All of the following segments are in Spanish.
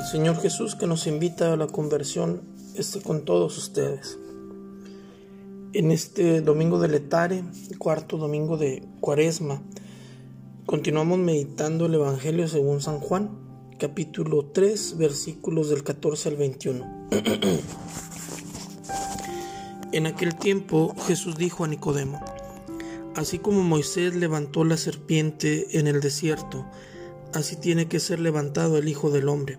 El Señor Jesús que nos invita a la conversión esté con todos ustedes. En este domingo de Letare, cuarto domingo de Cuaresma, continuamos meditando el Evangelio según San Juan, capítulo 3, versículos del 14 al 21. en aquel tiempo Jesús dijo a Nicodemo, Así como Moisés levantó la serpiente en el desierto, así tiene que ser levantado el Hijo del Hombre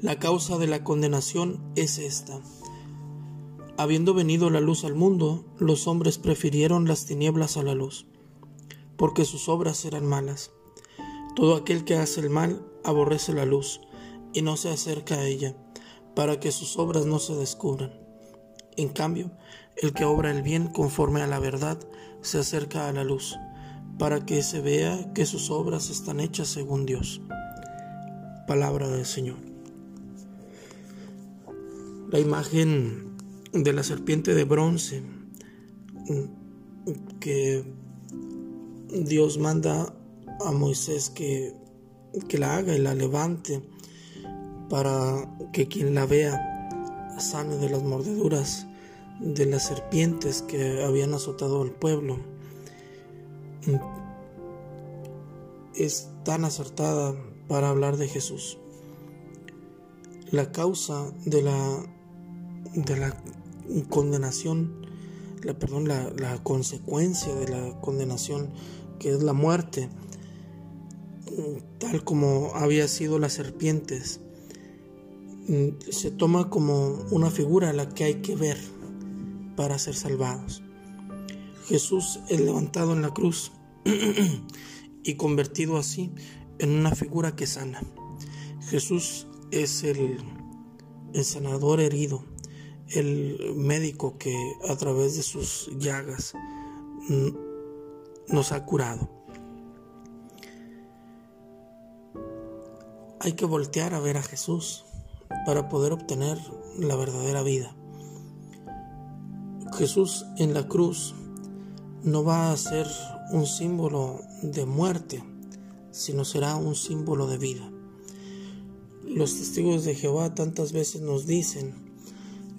La causa de la condenación es esta. Habiendo venido la luz al mundo, los hombres prefirieron las tinieblas a la luz, porque sus obras eran malas. Todo aquel que hace el mal aborrece la luz y no se acerca a ella, para que sus obras no se descubran. En cambio, el que obra el bien conforme a la verdad se acerca a la luz, para que se vea que sus obras están hechas según Dios. Palabra del Señor la imagen de la serpiente de bronce que Dios manda a Moisés que, que la haga y la levante para que quien la vea sane de las mordeduras de las serpientes que habían azotado al pueblo. Es tan acertada para hablar de Jesús. La causa de la de la condenación, la, perdón, la, consecuencia de la condenación, que es la muerte, tal como había sido las serpientes, se toma como una figura a la que hay que ver para ser salvados. Jesús es levantado en la cruz y convertido así en una figura que sana. Jesús es el, el sanador herido el médico que a través de sus llagas nos ha curado. Hay que voltear a ver a Jesús para poder obtener la verdadera vida. Jesús en la cruz no va a ser un símbolo de muerte, sino será un símbolo de vida. Los testigos de Jehová tantas veces nos dicen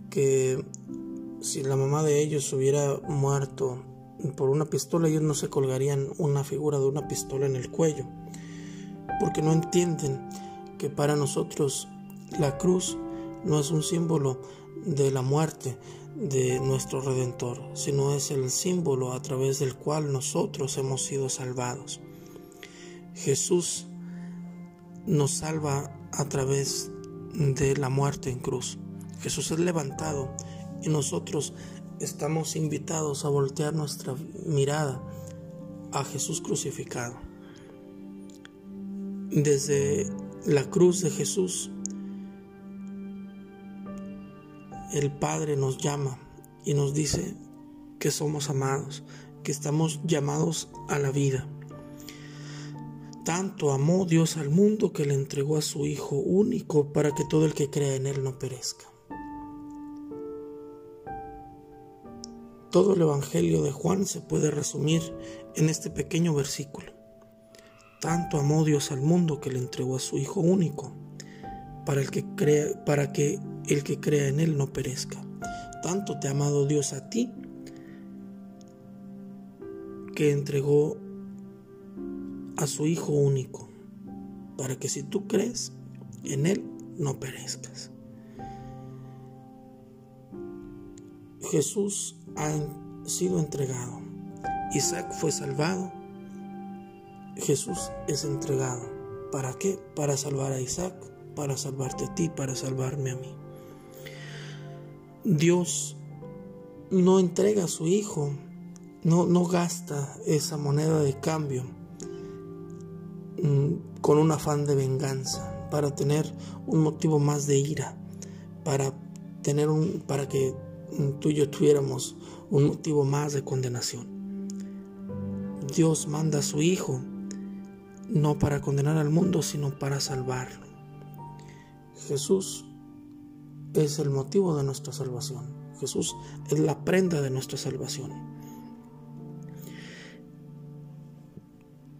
que si la mamá de ellos hubiera muerto por una pistola, ellos no se colgarían una figura de una pistola en el cuello, porque no entienden que para nosotros la cruz no es un símbolo de la muerte de nuestro Redentor, sino es el símbolo a través del cual nosotros hemos sido salvados. Jesús nos salva a través de la muerte en cruz. Jesús es levantado y nosotros estamos invitados a voltear nuestra mirada a Jesús crucificado. Desde la cruz de Jesús, el Padre nos llama y nos dice que somos amados, que estamos llamados a la vida. Tanto amó Dios al mundo que le entregó a su Hijo único para que todo el que crea en Él no perezca. Todo el Evangelio de Juan se puede resumir en este pequeño versículo. Tanto amó Dios al mundo que le entregó a su Hijo único, para, el que, crea, para que el que crea en Él no perezca. Tanto te ha amado Dios a ti, que entregó a su Hijo único, para que si tú crees en Él, no perezcas. Jesús ha sido entregado. Isaac fue salvado. Jesús es entregado. ¿Para qué? Para salvar a Isaac, para salvarte a ti, para salvarme a mí. Dios no entrega a su Hijo, no, no gasta esa moneda de cambio mm, con un afán de venganza, para tener un motivo más de ira, para tener un para que tú y yo tuviéramos un motivo más de condenación. Dios manda a su Hijo no para condenar al mundo, sino para salvarlo. Jesús es el motivo de nuestra salvación. Jesús es la prenda de nuestra salvación.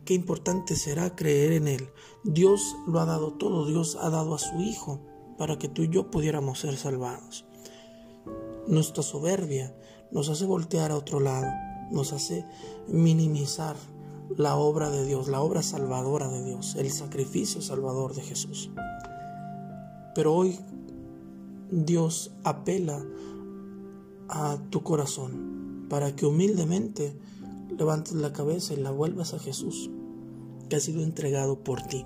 Qué importante será creer en Él. Dios lo ha dado todo, Dios ha dado a su Hijo para que tú y yo pudiéramos ser salvados. Nuestra soberbia nos hace voltear a otro lado, nos hace minimizar la obra de Dios, la obra salvadora de Dios, el sacrificio salvador de Jesús. Pero hoy Dios apela a tu corazón para que humildemente levantes la cabeza y la vuelvas a Jesús, que ha sido entregado por ti.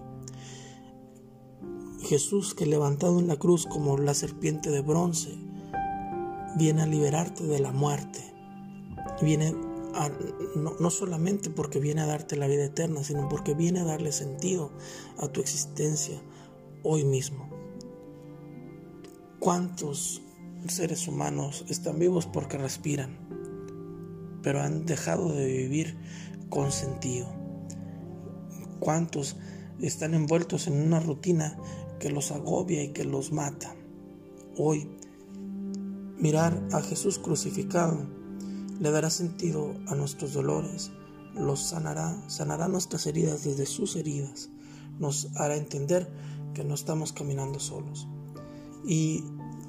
Jesús que levantado en la cruz como la serpiente de bronce, viene a liberarte de la muerte. Viene no, no, solamente porque viene a darte la vida eterna, sino porque viene a darle sentido a tu existencia hoy mismo. ¿Cuántos seres humanos están vivos porque respiran, pero han dejado de vivir con sentido? ¿Cuántos están envueltos en una rutina que los agobia y que los mata? Hoy, mirar a Jesús crucificado le dará sentido a nuestros dolores, los sanará, sanará nuestras heridas desde sus heridas, nos hará entender que no estamos caminando solos. Y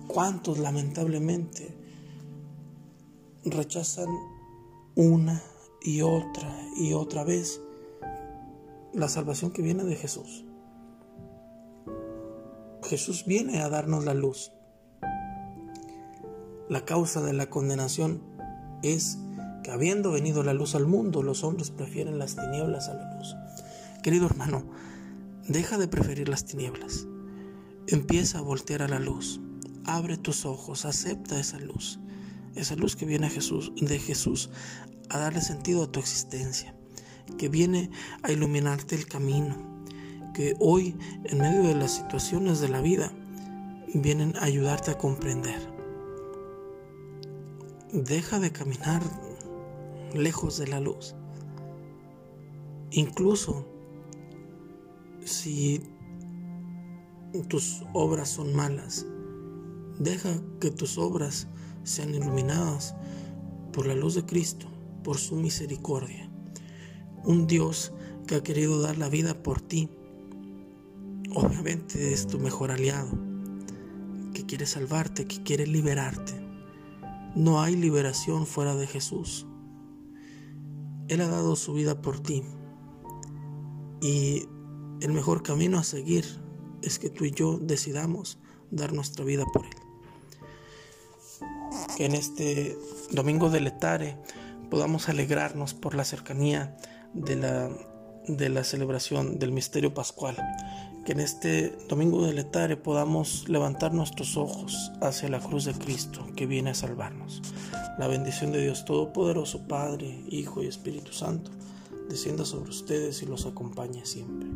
cuántos lamentablemente rechazan una y otra y otra vez la salvación que viene de Jesús. Jesús viene a darnos la luz. La causa de la condenación es que habiendo venido la luz al mundo, los hombres prefieren las tinieblas a la luz. Querido hermano, deja de preferir las tinieblas. Empieza a voltear a la luz. Abre tus ojos, acepta esa luz. Esa luz que viene a Jesús, de Jesús a darle sentido a tu existencia, que viene a iluminarte el camino, que hoy en medio de las situaciones de la vida vienen a ayudarte a comprender. Deja de caminar lejos de la luz. Incluso si tus obras son malas, deja que tus obras sean iluminadas por la luz de Cristo, por su misericordia. Un Dios que ha querido dar la vida por ti, obviamente es tu mejor aliado, que quiere salvarte, que quiere liberarte. No hay liberación fuera de Jesús. Él ha dado su vida por ti. Y el mejor camino a seguir es que tú y yo decidamos dar nuestra vida por Él. Que en este domingo de Letare podamos alegrarnos por la cercanía de la, de la celebración del misterio pascual que en este domingo de letare podamos levantar nuestros ojos hacia la cruz de Cristo que viene a salvarnos. La bendición de Dios Todopoderoso, Padre, Hijo y Espíritu Santo, descienda sobre ustedes y los acompañe siempre.